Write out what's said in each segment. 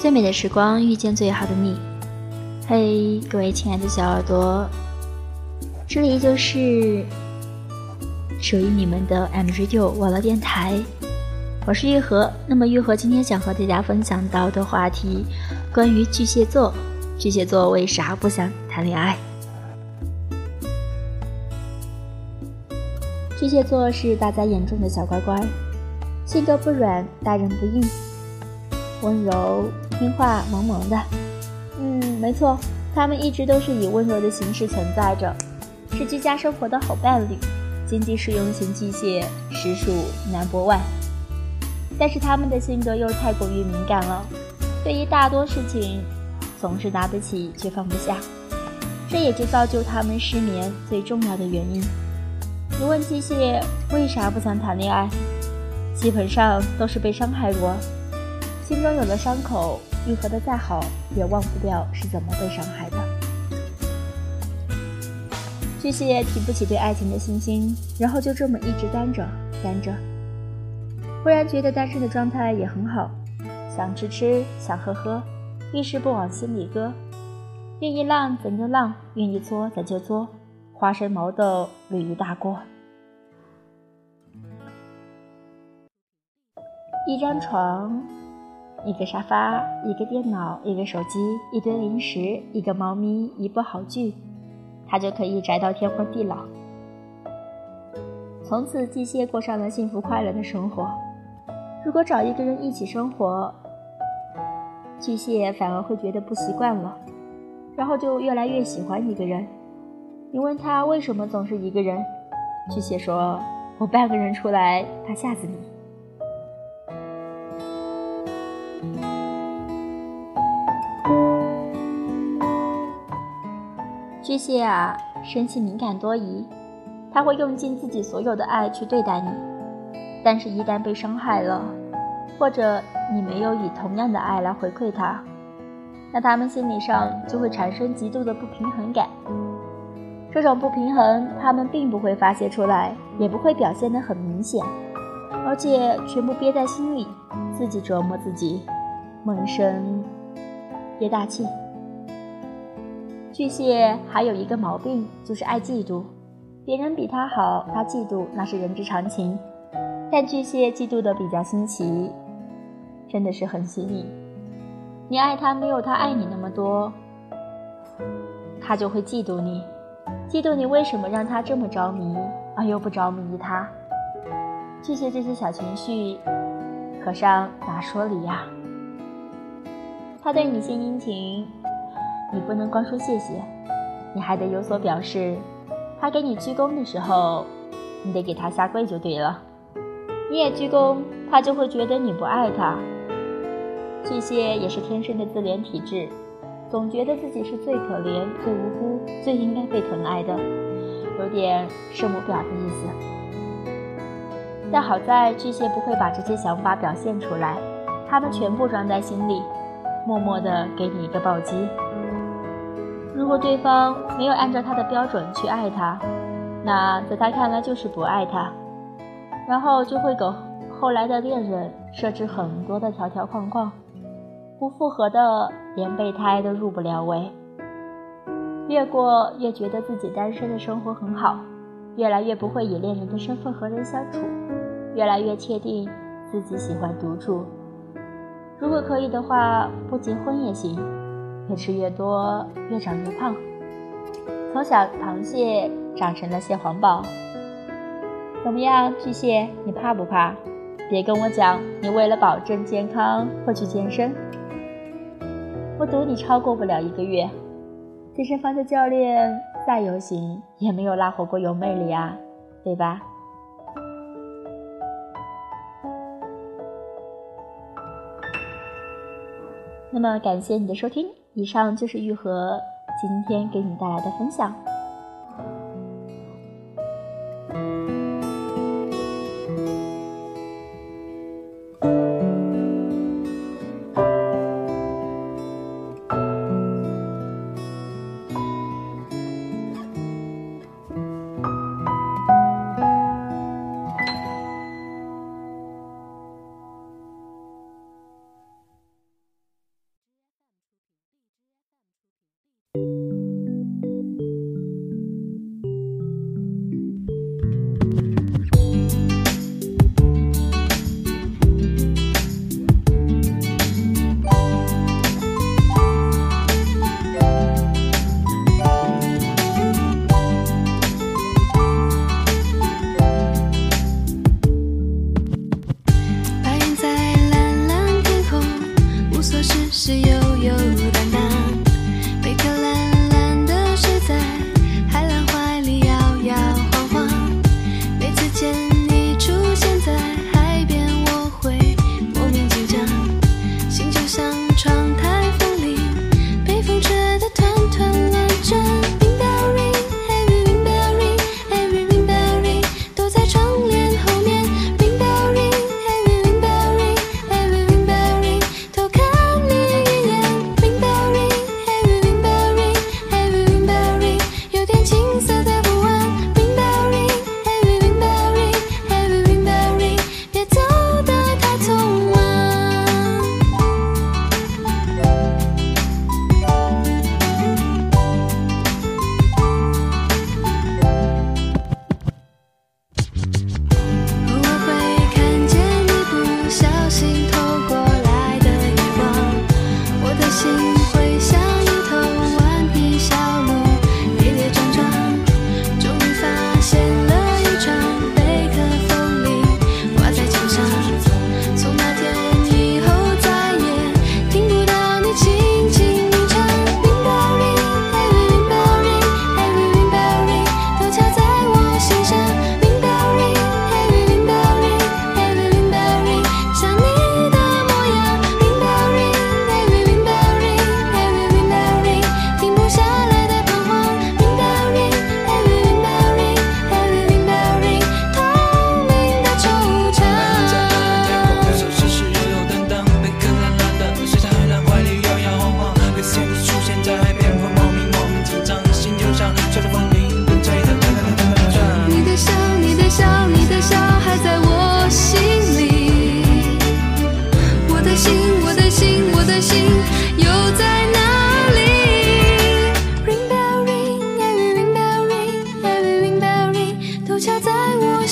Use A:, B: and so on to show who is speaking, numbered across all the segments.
A: 最美的时光遇见最好的你。嘿，各位亲爱的小耳朵，这里就是属于你们的 M Radio 网络电台，我是玉和。那么玉和今天想和大家分享到的话题，关于巨蟹座。巨蟹座为啥不想谈恋爱？巨蟹座是大家眼中的小乖乖，性格不软，待人不硬，温柔听话，萌萌的。嗯，没错，他们一直都是以温柔的形式存在着，是居家生活的好伴侣，经济实用型机械实属 number one。但是他们的性格又太过于敏感了，对于大多事情。总是拿得起却放不下，这也就造就他们失眠最重要的原因。你问机械为啥不想谈恋爱，基本上都是被伤害过，心中有了伤口，愈合的再好也忘不掉是怎么被伤害的。巨蟹提不起对爱情的信心，然后就这么一直单着单着，忽然觉得单身的状态也很好，想吃吃，想喝喝。遇事不往心里搁，愿意浪咱就浪，愿意作咱就作，花生毛豆绿一大锅。一张床，一个沙发，一个电脑，一个手机，一堆零食，一个猫咪，一部好剧，他就可以宅到天荒地老。从此，巨蟹过上了幸福快乐的生活。如果找一个人一起生活，巨蟹反而会觉得不习惯了，然后就越来越喜欢一个人。你问他为什么总是一个人，巨蟹说：“我半个人出来怕吓死你。”巨蟹啊，生气敏感多疑，他会用尽自己所有的爱去对待你，但是一旦被伤害了。或者你没有以同样的爱来回馈他，那他们心理上就会产生极度的不平衡感。这种不平衡，他们并不会发泄出来，也不会表现得很明显，而且全部憋在心里，自己折磨自己，闷声憋大气。巨蟹还有一个毛病，就是爱嫉妒，别人比他好，他嫉妒那是人之常情，但巨蟹嫉妒的比较新奇。真的是很细腻，你爱他没有他爱你那么多，他就会嫉妒你，嫉妒你为什么让他这么着迷，而又不着迷他。巨蟹这些小情绪，和尚哪说理呀？他对你献殷勤，你不能光说谢谢，你还得有所表示。他给你鞠躬的时候，你得给他下跪就对了。你也鞠躬，他就会觉得你不爱他。巨蟹也是天生的自怜体质，总觉得自己是最可怜、最无辜、最应该被疼爱的，有点圣母婊的意思。但好在巨蟹不会把这些想法表现出来，他们全部装在心里，默默的给你一个暴击。如果对方没有按照他的标准去爱他，那在他看来就是不爱他，然后就会给后来的恋人设置很多的条条框框。不复合的，连备胎都入不了围。越过越觉得自己单身的生活很好，越来越不会以恋人的身份和人相处，越来越确定自己喜欢独处。如果可以的话，不结婚也行。越吃越多，越长越胖，从小螃蟹长成了蟹黄堡。怎么样，巨蟹，你怕不怕？别跟我讲，你为了保证健康会去健身。我赌你超过不了一个月，健身房的教练再有型也没有拉火锅有魅力啊，对吧？那么感谢你的收听，以上就是玉和今天给你带来的分享。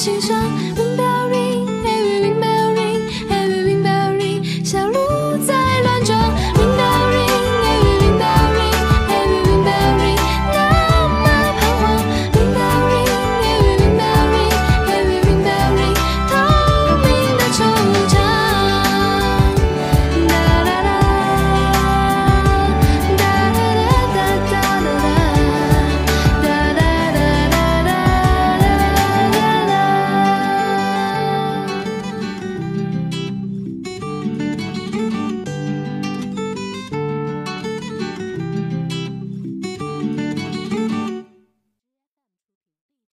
B: 心上。